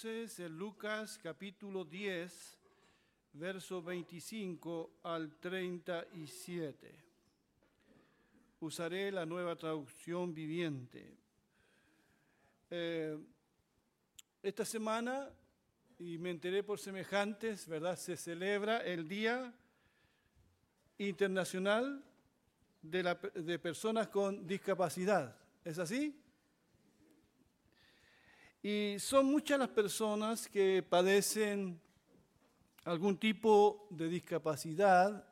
entonces en Lucas capítulo 10, verso 25 al 37. Usaré la nueva traducción viviente. Eh, esta semana, y me enteré por semejantes, ¿verdad? Se celebra el Día Internacional de, la, de Personas con Discapacidad. ¿Es así? Y son muchas las personas que padecen algún tipo de discapacidad.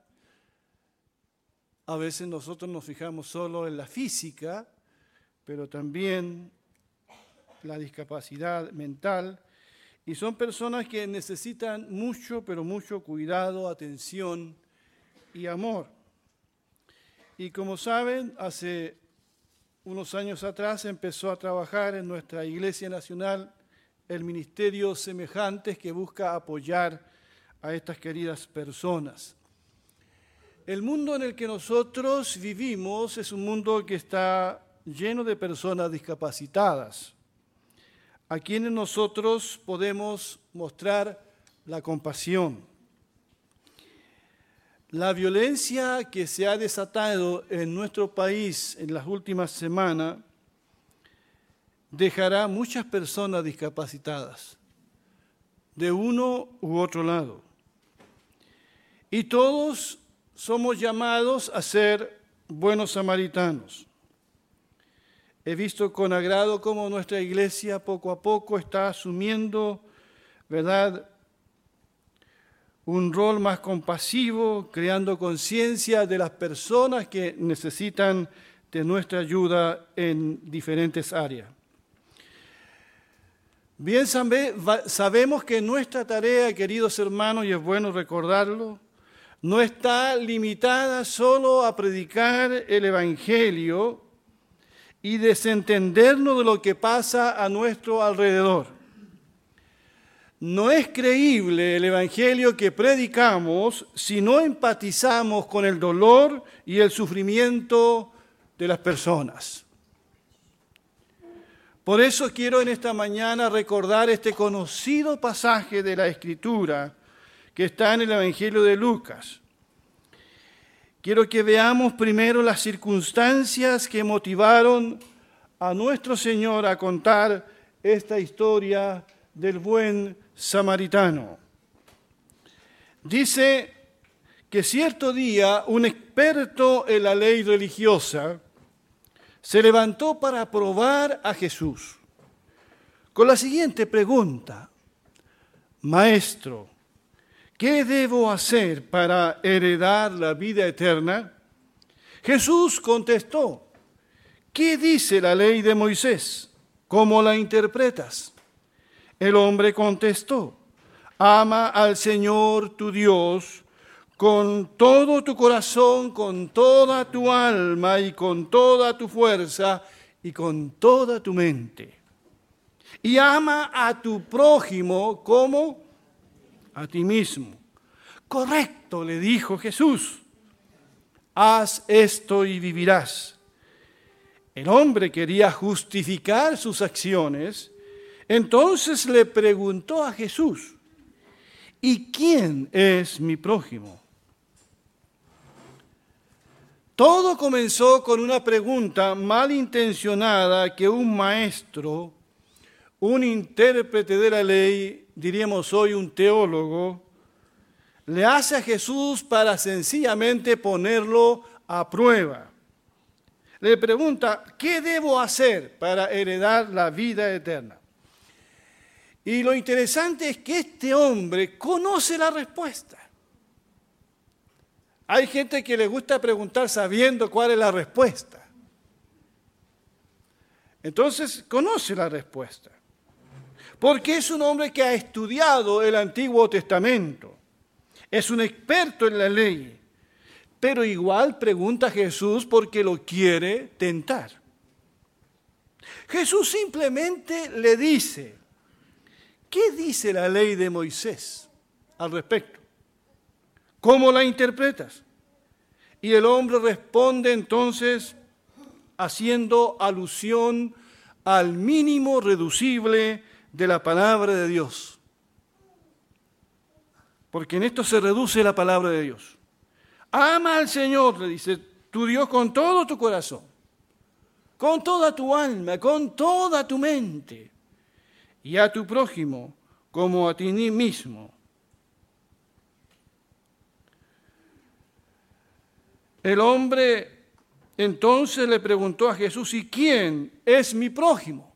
A veces nosotros nos fijamos solo en la física, pero también la discapacidad mental. Y son personas que necesitan mucho, pero mucho cuidado, atención y amor. Y como saben, hace unos años atrás empezó a trabajar en nuestra Iglesia Nacional el ministerio Semejantes que busca apoyar a estas queridas personas. El mundo en el que nosotros vivimos es un mundo que está lleno de personas discapacitadas, a quienes nosotros podemos mostrar la compasión. La violencia que se ha desatado en nuestro país en las últimas semanas dejará muchas personas discapacitadas, de uno u otro lado. Y todos somos llamados a ser buenos samaritanos. He visto con agrado cómo nuestra iglesia poco a poco está asumiendo, ¿verdad?, un rol más compasivo, creando conciencia de las personas que necesitan de nuestra ayuda en diferentes áreas. Bien sabemos que nuestra tarea, queridos hermanos, y es bueno recordarlo, no está limitada solo a predicar el Evangelio y desentendernos de lo que pasa a nuestro alrededor. No es creíble el Evangelio que predicamos si no empatizamos con el dolor y el sufrimiento de las personas. Por eso quiero en esta mañana recordar este conocido pasaje de la Escritura que está en el Evangelio de Lucas. Quiero que veamos primero las circunstancias que motivaron a nuestro Señor a contar esta historia del buen samaritano. Dice que cierto día un experto en la ley religiosa se levantó para probar a Jesús con la siguiente pregunta, Maestro, ¿qué debo hacer para heredar la vida eterna? Jesús contestó, ¿qué dice la ley de Moisés? ¿Cómo la interpretas? El hombre contestó, ama al Señor tu Dios con todo tu corazón, con toda tu alma y con toda tu fuerza y con toda tu mente. Y ama a tu prójimo como a ti mismo. Correcto, le dijo Jesús. Haz esto y vivirás. El hombre quería justificar sus acciones entonces le preguntó a Jesús, ¿y quién es mi prójimo? Todo comenzó con una pregunta malintencionada que un maestro, un intérprete de la ley, diríamos hoy un teólogo, le hace a Jesús para sencillamente ponerlo a prueba. Le pregunta, ¿qué debo hacer para heredar la vida eterna? Y lo interesante es que este hombre conoce la respuesta. Hay gente que le gusta preguntar sabiendo cuál es la respuesta. Entonces, conoce la respuesta. Porque es un hombre que ha estudiado el Antiguo Testamento. Es un experto en la ley. Pero igual pregunta a Jesús porque lo quiere tentar. Jesús simplemente le dice, ¿Qué dice la ley de Moisés? al respecto. ¿Cómo la interpretas? Y el hombre responde entonces haciendo alusión al mínimo reducible de la palabra de Dios. Porque en esto se reduce la palabra de Dios. Ama al Señor, le dice tu Dios con todo tu corazón, con toda tu alma, con toda tu mente, y a tu prójimo como a ti mismo. El hombre entonces le preguntó a Jesús, ¿y quién es mi prójimo?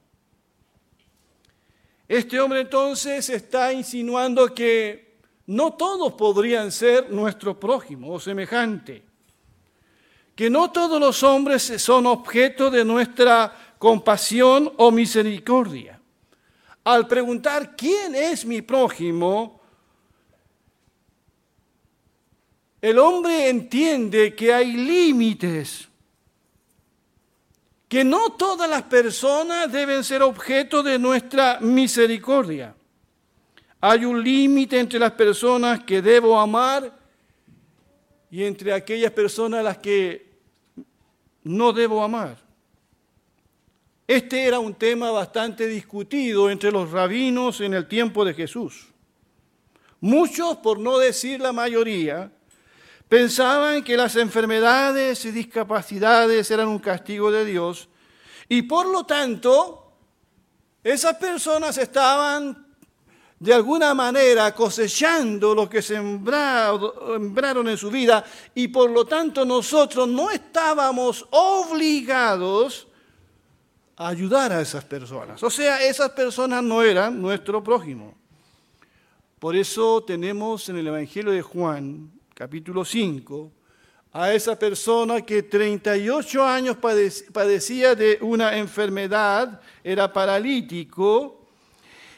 Este hombre entonces está insinuando que no todos podrían ser nuestro prójimo o semejante, que no todos los hombres son objeto de nuestra compasión o misericordia. Al preguntar quién es mi prójimo, el hombre entiende que hay límites, que no todas las personas deben ser objeto de nuestra misericordia. Hay un límite entre las personas que debo amar y entre aquellas personas a las que no debo amar. Este era un tema bastante discutido entre los rabinos en el tiempo de Jesús. Muchos, por no decir la mayoría, Pensaban que las enfermedades y discapacidades eran un castigo de Dios y por lo tanto esas personas estaban de alguna manera cosechando lo que sembraron en su vida y por lo tanto nosotros no estábamos obligados a ayudar a esas personas. O sea, esas personas no eran nuestro prójimo. Por eso tenemos en el Evangelio de Juan capítulo 5, a esa persona que 38 años padecía de una enfermedad, era paralítico,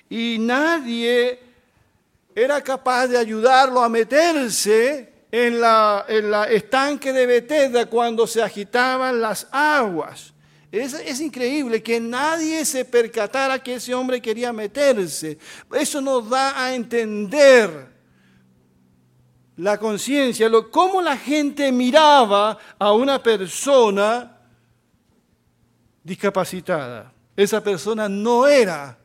y nadie era capaz de ayudarlo a meterse en la, en estanque de Betesda cuando se agitaban las aguas. Es, increíble que nadie se percatara que ese hombre quería meterse. Eso nos da a entender la conciencia, cómo la gente miraba a una persona discapacitada. Esa persona no era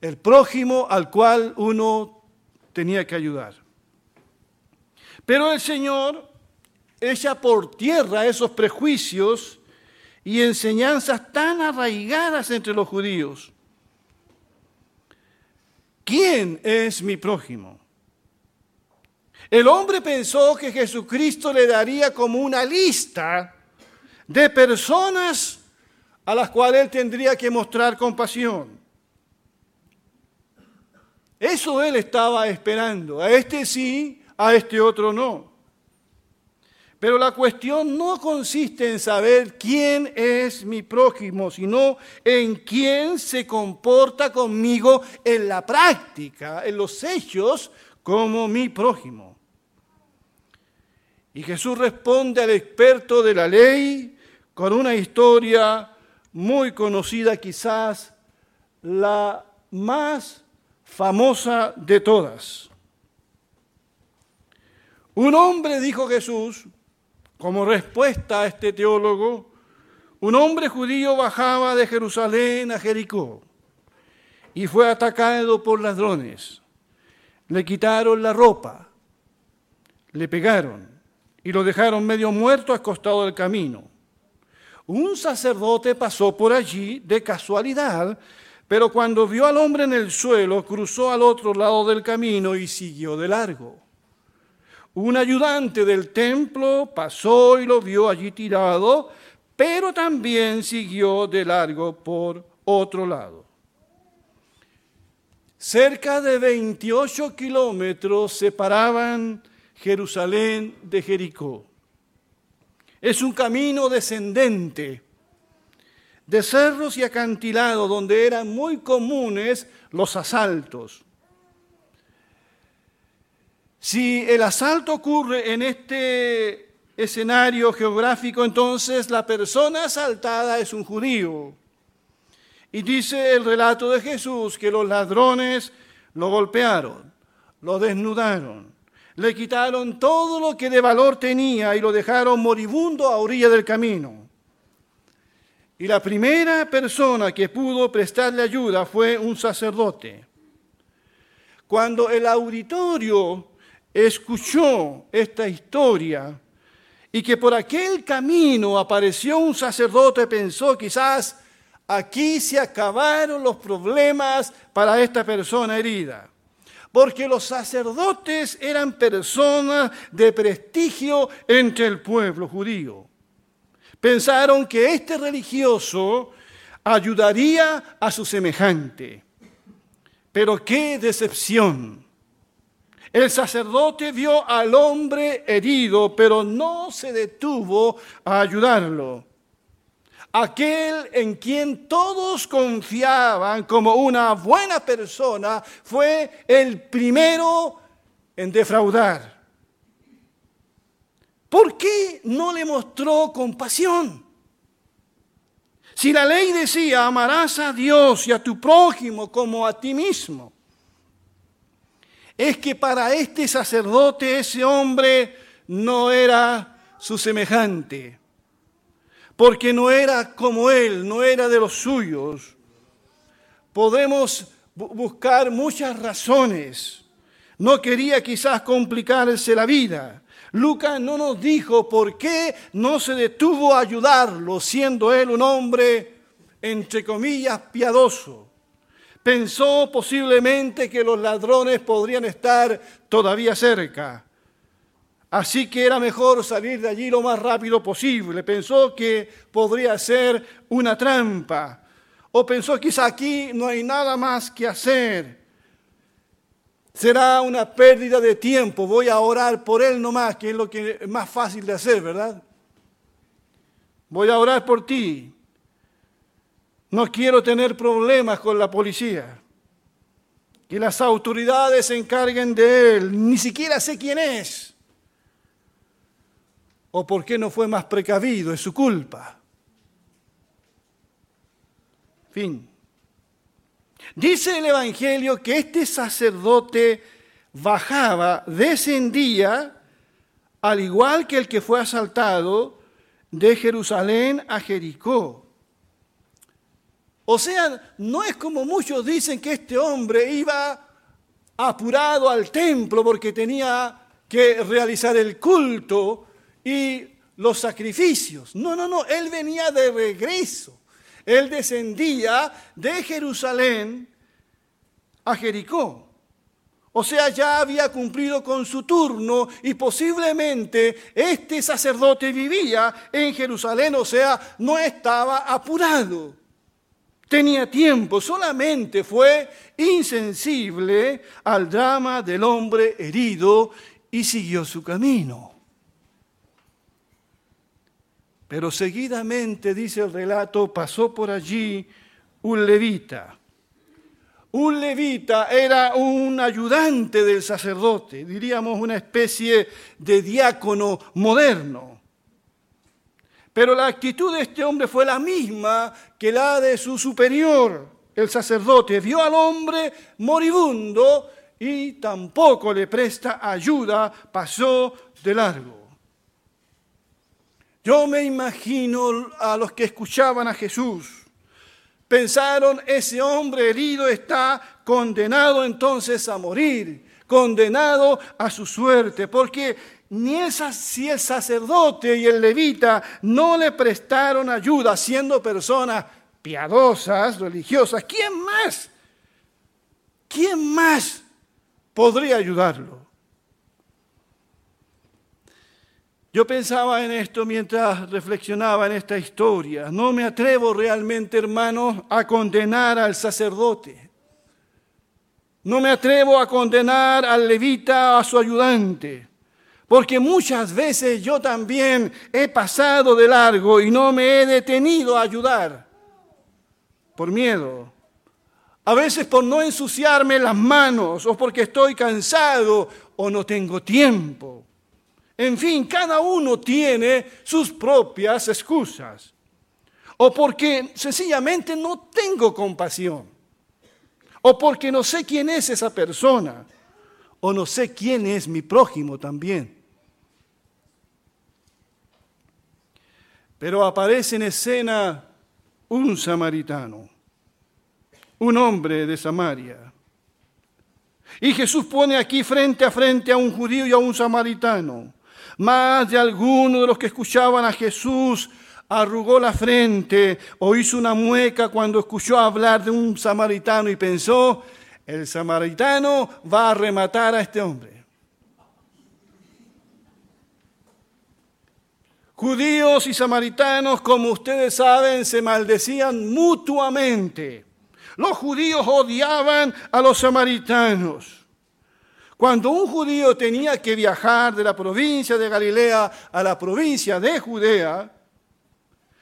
el prójimo al cual uno tenía que ayudar. Pero el Señor echa por tierra esos prejuicios y enseñanzas tan arraigadas entre los judíos. ¿Quién es mi prójimo? El hombre pensó que Jesucristo le daría como una lista de personas a las cuales él tendría que mostrar compasión. Eso él estaba esperando. A este sí, a este otro no. Pero la cuestión no consiste en saber quién es mi prójimo, sino en quién se comporta conmigo en la práctica, en los hechos, como mi prójimo. Y Jesús responde al experto de la ley con una historia muy conocida, quizás la más famosa de todas. Un hombre, dijo Jesús, como respuesta a este teólogo, un hombre judío bajaba de Jerusalén a Jericó y fue atacado por ladrones. Le quitaron la ropa, le pegaron y lo dejaron medio muerto acostado del camino. Un sacerdote pasó por allí de casualidad, pero cuando vio al hombre en el suelo, cruzó al otro lado del camino y siguió de largo. Un ayudante del templo pasó y lo vio allí tirado, pero también siguió de largo por otro lado. Cerca de 28 kilómetros separaban Jerusalén de Jericó. Es un camino descendente de cerros y acantilados donde eran muy comunes los asaltos. Si el asalto ocurre en este escenario geográfico, entonces la persona asaltada es un judío. Y dice el relato de Jesús que los ladrones lo golpearon, lo desnudaron, le quitaron todo lo que de valor tenía y lo dejaron moribundo a orilla del camino. Y la primera persona que pudo prestarle ayuda fue un sacerdote. Cuando el auditorio escuchó esta historia y que por aquel camino apareció un sacerdote, pensó quizás aquí se acabaron los problemas para esta persona herida. Porque los sacerdotes eran personas de prestigio entre el pueblo judío. Pensaron que este religioso ayudaría a su semejante. Pero qué decepción. El sacerdote vio al hombre herido, pero no se detuvo a ayudarlo. Aquel en quien todos confiaban como una buena persona fue el primero en defraudar. ¿Por qué no le mostró compasión? Si la ley decía, amarás a Dios y a tu prójimo como a ti mismo, es que para este sacerdote ese hombre no era su semejante, porque no era como él, no era de los suyos. Podemos buscar muchas razones. No quería quizás complicarse la vida. Lucas no nos dijo por qué no se detuvo a ayudarlo, siendo él un hombre, entre comillas, piadoso. Pensó posiblemente que los ladrones podrían estar todavía cerca. Así que era mejor salir de allí lo más rápido posible. Pensó que podría ser una trampa. O pensó quizá aquí no hay nada más que hacer será una pérdida de tiempo. Voy a orar por él nomás, que es lo que es más fácil de hacer, ¿verdad? Voy a orar por ti. No quiero tener problemas con la policía. Que las autoridades se encarguen de él. Ni siquiera sé quién es. O por qué no fue más precavido, es su culpa. Fin. Dice el Evangelio que este sacerdote bajaba, descendía, al igual que el que fue asaltado, de Jerusalén a Jericó. O sea, no es como muchos dicen que este hombre iba apurado al templo porque tenía que realizar el culto y los sacrificios. No, no, no, él venía de regreso. Él descendía de Jerusalén a Jericó. O sea, ya había cumplido con su turno y posiblemente este sacerdote vivía en Jerusalén, o sea, no estaba apurado. Tenía tiempo, solamente fue insensible al drama del hombre herido y siguió su camino. Pero seguidamente, dice el relato, pasó por allí un levita. Un levita era un ayudante del sacerdote, diríamos una especie de diácono moderno. Pero la actitud de este hombre fue la misma que la de su superior, el sacerdote. Vio al hombre moribundo y tampoco le presta ayuda, pasó de largo. Yo me imagino a los que escuchaban a Jesús. Pensaron, ese hombre herido está condenado entonces a morir, condenado a su suerte, porque ni esa, si el sacerdote y el levita no le prestaron ayuda siendo personas piadosas, religiosas, ¿quién más? ¿Quién más podría ayudarlo? Yo pensaba en esto mientras reflexionaba en esta historia. No me atrevo realmente, hermanos, a condenar al sacerdote. No me atrevo a condenar al levita, a su ayudante. Porque muchas veces yo también he pasado de largo y no me he detenido a ayudar. Por miedo. A veces por no ensuciarme las manos o porque estoy cansado o no tengo tiempo. En fin, cada uno tiene sus propias excusas. O porque sencillamente no tengo compasión. O porque no sé quién es esa persona. o no sé quién es mi prójimo también. Pero aparece en escena un samaritano, un hombre de Samaria. Y Jesús pone aquí frente a frente a un judío y a un samaritano. Más de alguno de los que escuchaban a Jesús arrugó la frente o hizo una mueca cuando escuchó hablar de un samaritano y pensó, el samaritano va a rematar a este hombre. Judíos y samaritanos, como ustedes saben, se maldecían mutuamente. Los judíos odiaban a los samaritanos. Cuando un judío tenía que viajar de la provincia de Galilea a la provincia de Judea,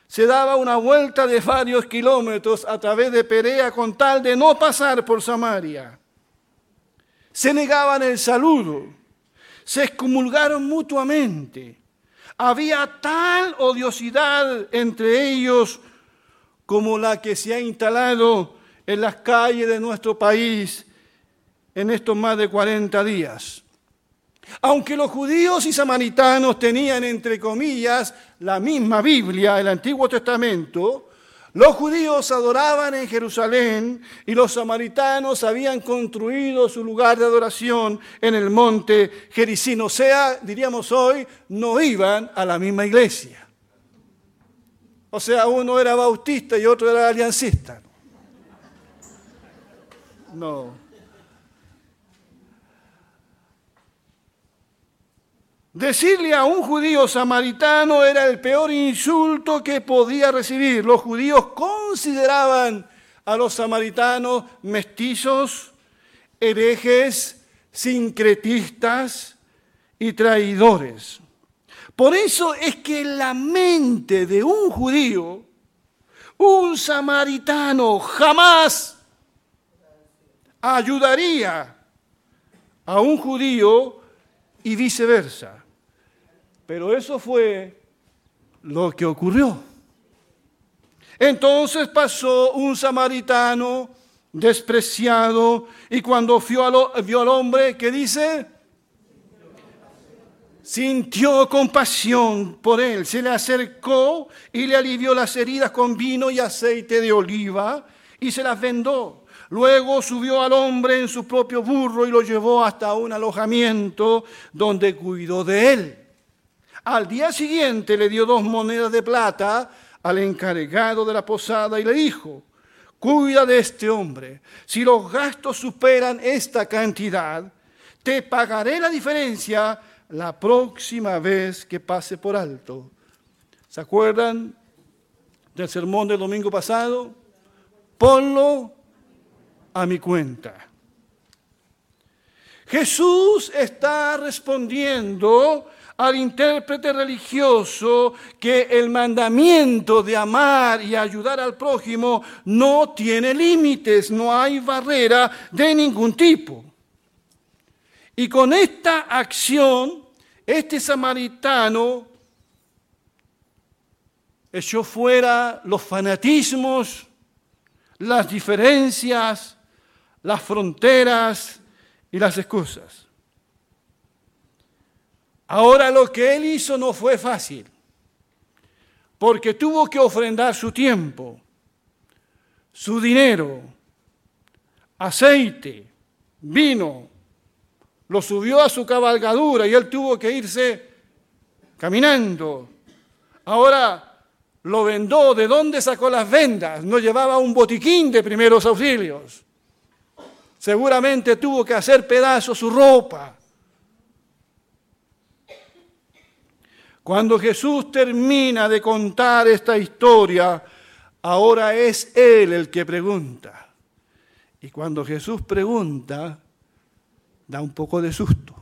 se daba una vuelta de varios kilómetros a través de Perea con tal de no pasar por Samaria. Se negaban el saludo, se excomulgaron mutuamente. Había tal odiosidad entre ellos como la que se ha instalado en las calles de nuestro país en estos más de 40 días. Aunque los judíos y samaritanos tenían, entre comillas, la misma Biblia, el Antiguo Testamento, los judíos adoraban en Jerusalén y los samaritanos habían construido su lugar de adoración en el monte Jericín. O sea, diríamos hoy, no iban a la misma iglesia. O sea, uno era bautista y otro era aliancista. No. Decirle a un judío samaritano era el peor insulto que podía recibir. Los judíos consideraban a los samaritanos mestizos, herejes, sincretistas y traidores. Por eso es que la mente de un judío, un samaritano jamás ayudaría a un judío y viceversa. Pero eso fue lo que ocurrió. Entonces pasó un samaritano despreciado y cuando vio al, vio al hombre, ¿qué dice? Sintió compasión por él, se le acercó y le alivió las heridas con vino y aceite de oliva y se las vendó. Luego subió al hombre en su propio burro y lo llevó hasta un alojamiento donde cuidó de él. Al día siguiente le dio dos monedas de plata al encargado de la posada y le dijo, cuida de este hombre. Si los gastos superan esta cantidad, te pagaré la diferencia la próxima vez que pase por alto. ¿Se acuerdan del sermón del domingo pasado? Ponlo a mi cuenta. Jesús está respondiendo al intérprete religioso que el mandamiento de amar y ayudar al prójimo no tiene límites, no hay barrera de ningún tipo. Y con esta acción, este samaritano echó fuera los fanatismos, las diferencias, las fronteras y las excusas. Ahora lo que él hizo no fue fácil, porque tuvo que ofrendar su tiempo, su dinero, aceite, vino, lo subió a su cabalgadura y él tuvo que irse caminando. Ahora lo vendó, ¿de dónde sacó las vendas? No llevaba un botiquín de primeros auxilios. Seguramente tuvo que hacer pedazos su ropa. Cuando Jesús termina de contar esta historia, ahora es Él el que pregunta. Y cuando Jesús pregunta, da un poco de susto.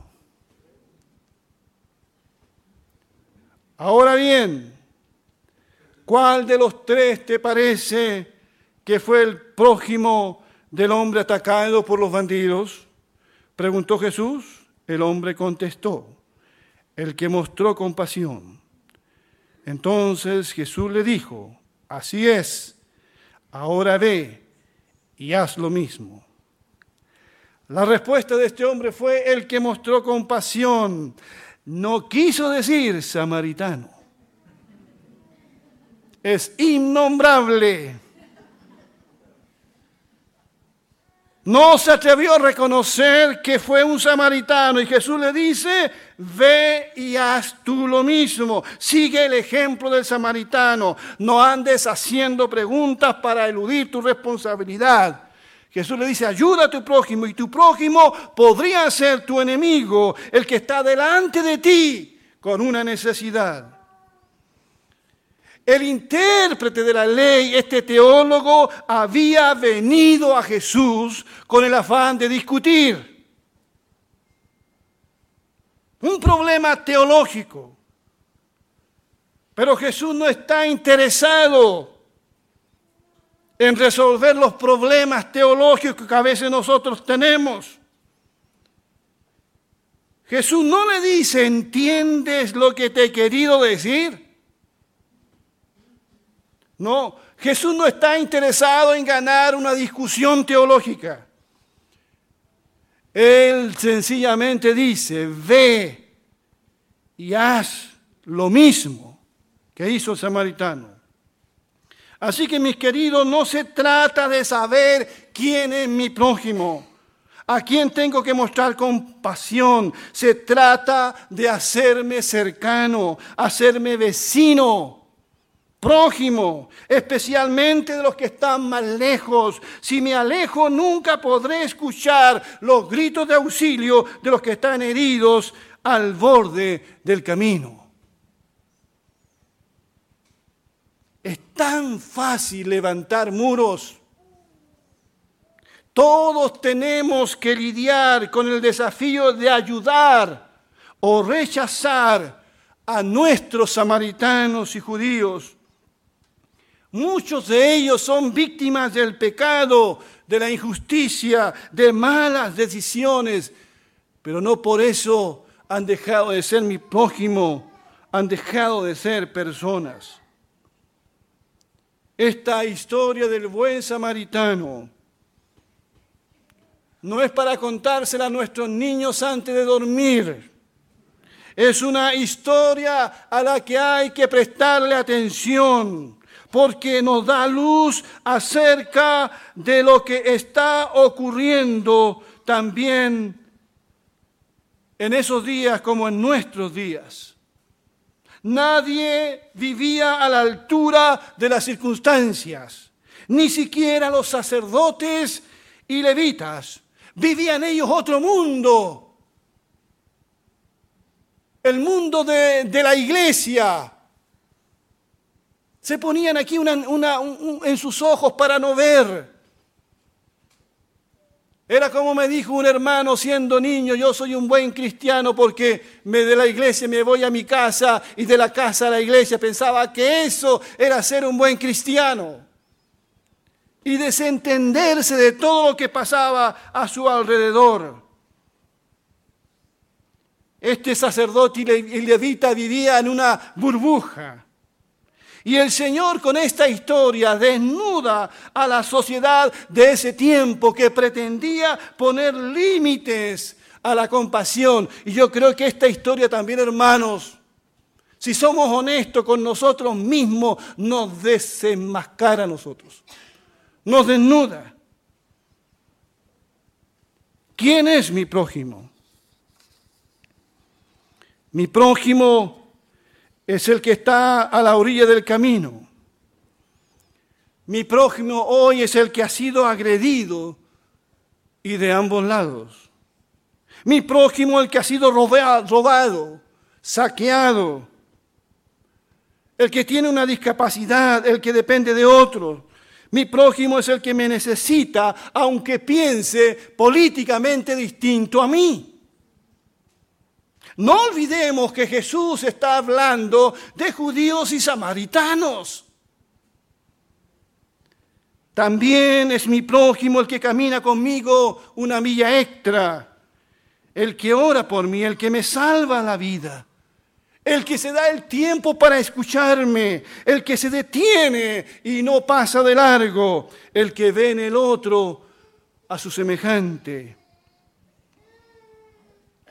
Ahora bien, ¿cuál de los tres te parece que fue el prójimo del hombre atacado por los bandidos? Preguntó Jesús. El hombre contestó, el que mostró compasión. Entonces Jesús le dijo, así es, ahora ve y haz lo mismo. La respuesta de este hombre fue el que mostró compasión. No quiso decir samaritano. Es innombrable. No se atrevió a reconocer que fue un samaritano y Jesús le dice, ve y haz tú lo mismo. Sigue el ejemplo del samaritano. No andes haciendo preguntas para eludir tu responsabilidad. Jesús le dice, ayuda a tu prójimo y tu prójimo podría ser tu enemigo, el que está delante de ti con una necesidad. El intérprete de la ley, este teólogo, había venido a Jesús con el afán de discutir. Un problema teológico. Pero Jesús no está interesado en resolver los problemas teológicos que a veces nosotros tenemos. Jesús no le dice, ¿entiendes lo que te he querido decir? No, Jesús no está interesado en ganar una discusión teológica. Él sencillamente dice, ve y haz lo mismo que hizo el samaritano. Así que mis queridos, no se trata de saber quién es mi prójimo, a quién tengo que mostrar compasión. Se trata de hacerme cercano, hacerme vecino, prójimo, especialmente de los que están más lejos. Si me alejo, nunca podré escuchar los gritos de auxilio de los que están heridos al borde del camino. Es tan fácil levantar muros. Todos tenemos que lidiar con el desafío de ayudar o rechazar a nuestros samaritanos y judíos. Muchos de ellos son víctimas del pecado, de la injusticia, de malas decisiones, pero no por eso han dejado de ser mi prójimo, han dejado de ser personas. Esta historia del buen samaritano no es para contársela a nuestros niños antes de dormir. Es una historia a la que hay que prestarle atención porque nos da luz acerca de lo que está ocurriendo también en esos días como en nuestros días. Nadie vivía a la altura de las circunstancias, ni siquiera los sacerdotes y levitas. Vivían ellos otro mundo, el mundo de, la iglesia. Se ponían aquí en sus ojos para no ver. Era como me dijo un hermano siendo niño, yo soy un buen cristiano porque me de la iglesia me voy a mi casa y de la casa a la iglesia. Pensaba que eso era ser un buen cristiano. Y desentenderse de todo lo que pasaba a su alrededor. Este sacerdote y levita vivía en una burbuja y el Señor con esta historia desnuda a la sociedad de ese tiempo que pretendía poner límites a la compasión. Y yo creo que esta historia también, hermanos, si somos honestos con nosotros mismos, nos desenmascara a nosotros, nos desnuda. ¿Quién es mi prójimo? Mi prójimo es el que está a la orilla del camino. Mi prójimo hoy es el que ha sido agredido y de ambos lados. Mi prójimo el que ha sido robado, saqueado, el que tiene una discapacidad, el que depende de otro. Mi prójimo es el que me necesita, aunque piense políticamente distinto a mí. No olvidemos que Jesús está hablando de judíos y samaritanos. También es mi prójimo el que camina conmigo una milla extra, el que ora por mí, el que me salva la vida, el que se da el tiempo para escucharme, el que se detiene y no pasa de largo, el que ve en el otro a su semejante.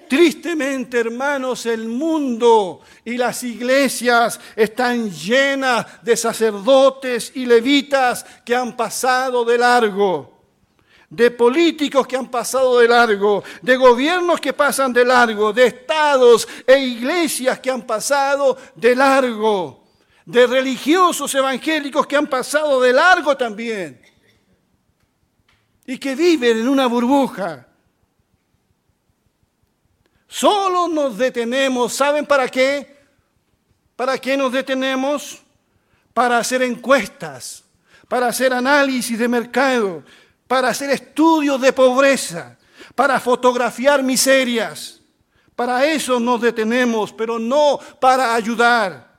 Tristemente, hermanos, el mundo y las iglesias están llenas de sacerdotes y levitas que han pasado de largo de políticos que han pasado de largo, de gobiernos que pasan de largo, de estados e iglesias que han pasado de largo, de religiosos evangélicos que han pasado de largo también y que viven en una burbuja. Solo nos detenemos, ¿saben para qué? ¿Para qué nos detenemos? Para hacer encuestas, para hacer análisis de mercado, para hacer estudios de pobreza, para fotografiar miserias. Para eso nos detenemos, pero no para ayudar.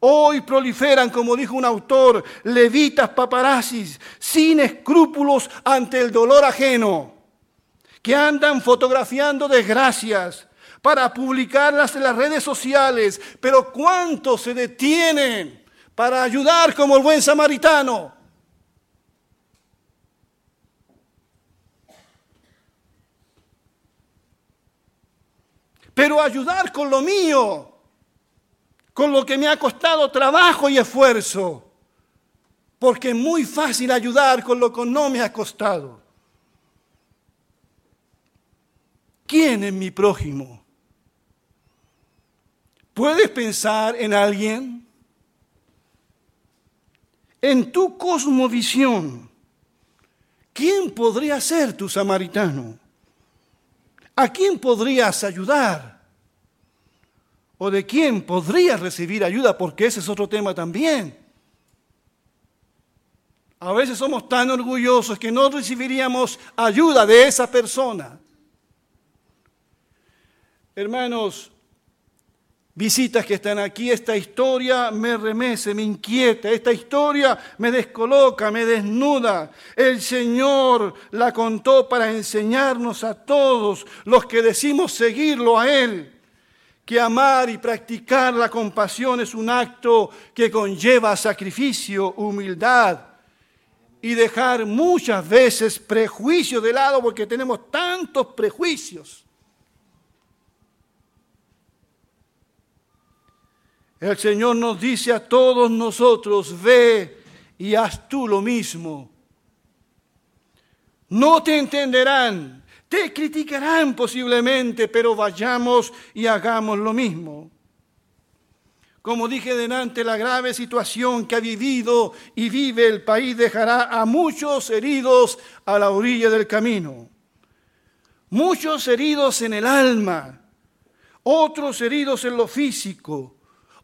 Hoy proliferan, como dijo un autor, levitas paparazzis, sin escrúpulos ante el dolor ajeno, que andan fotografiando desgracias para publicarlas en las redes sociales. Pero ¿cuántos se detienen para ayudar como el buen samaritano? pero ayudar con lo mío, con lo que me ha costado trabajo y esfuerzo, porque es muy fácil ayudar con lo que no me ha costado. ¿Quién es mi prójimo? ¿Puedes pensar en alguien? En tu cosmovisión, ¿quién podría ser tu samaritano? ¿A quién podrías ayudar? ¿O de quién podrías recibir ayuda? Porque ese es otro tema también. A veces somos tan orgullosos que no recibiríamos ayuda de esa persona. Hermanos, visitas que están aquí, esta historia me remece, me inquieta, esta historia me descoloca, me desnuda. El Señor la contó para enseñarnos a todos los que decimos seguirlo a Él, que amar y practicar la compasión es un acto que conlleva sacrificio, humildad y dejar muchas veces prejuicios de lado porque tenemos tantos prejuicios El Señor nos dice a todos nosotros, ve y haz tú lo mismo. No te entenderán, te criticarán posiblemente, pero vayamos y hagamos lo mismo. Como dije delante, la grave situación que ha vivido y vive el país dejará a muchos heridos a la orilla del camino. Muchos heridos en el alma, otros heridos en lo físico,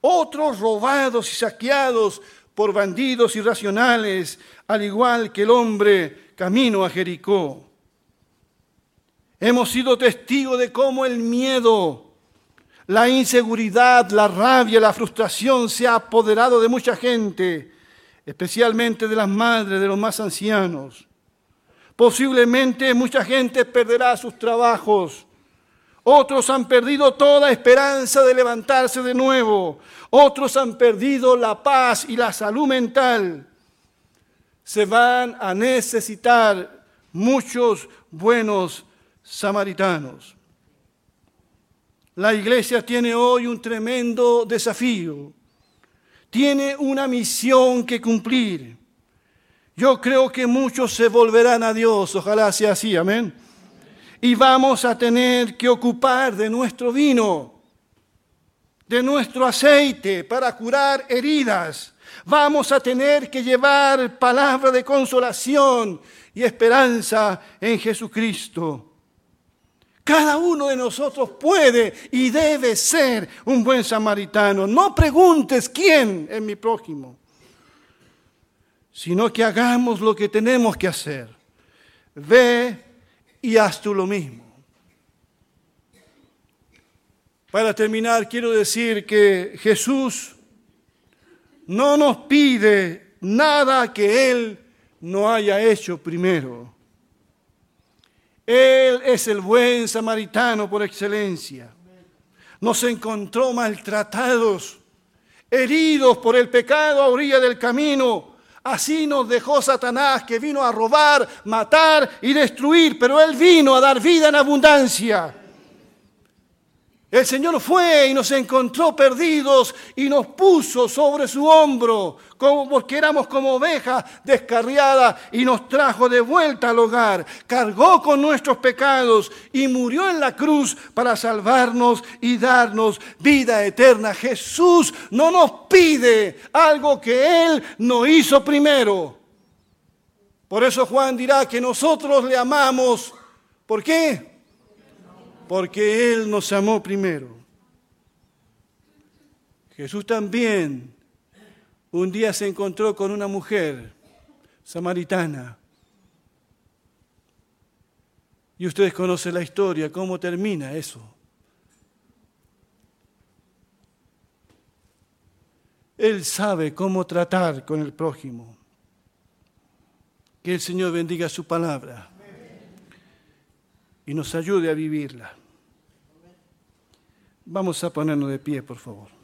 otros robados y saqueados por bandidos irracionales, al igual que el hombre camino a Jericó. Hemos sido testigos de cómo el miedo, la inseguridad, la rabia, la frustración se ha apoderado de mucha gente, especialmente de las madres, de los más ancianos. Posiblemente mucha gente perderá sus trabajos, otros han perdido toda esperanza de levantarse de nuevo. Otros han perdido la paz y la salud mental. Se van a necesitar muchos buenos samaritanos. La iglesia tiene hoy un tremendo desafío. Tiene una misión que cumplir. Yo creo que muchos se volverán a Dios. Ojalá sea así. Amén y vamos a tener que ocupar de nuestro vino, de nuestro aceite para curar heridas. Vamos a tener que llevar palabra de consolación y esperanza en Jesucristo. Cada uno de nosotros puede y debe ser un buen samaritano. No preguntes quién es mi prójimo, sino que hagamos lo que tenemos que hacer. Ve y haz tú lo mismo. Para terminar, quiero decir que Jesús no nos pide nada que Él no haya hecho primero. Él es el buen samaritano por excelencia. Nos encontró maltratados, heridos por el pecado a orilla del camino Así nos dejó Satanás que vino a robar, matar y destruir, pero Él vino a dar vida en abundancia. El Señor fue y nos encontró perdidos y nos puso sobre su hombro, como porque éramos como ovejas descarriadas y nos trajo de vuelta al hogar. Cargó con nuestros pecados y murió en la cruz para salvarnos y darnos vida eterna. Jesús no nos pide algo que Él no hizo primero. Por eso Juan dirá que nosotros le amamos. ¿Por qué? Porque Él nos amó primero. Jesús también un día se encontró con una mujer samaritana. Y ustedes conocen la historia, cómo termina eso. Él sabe cómo tratar con el prójimo. Que el Señor bendiga su palabra y nos ayude a vivirla. Vamos a ponernos de pie, por favor.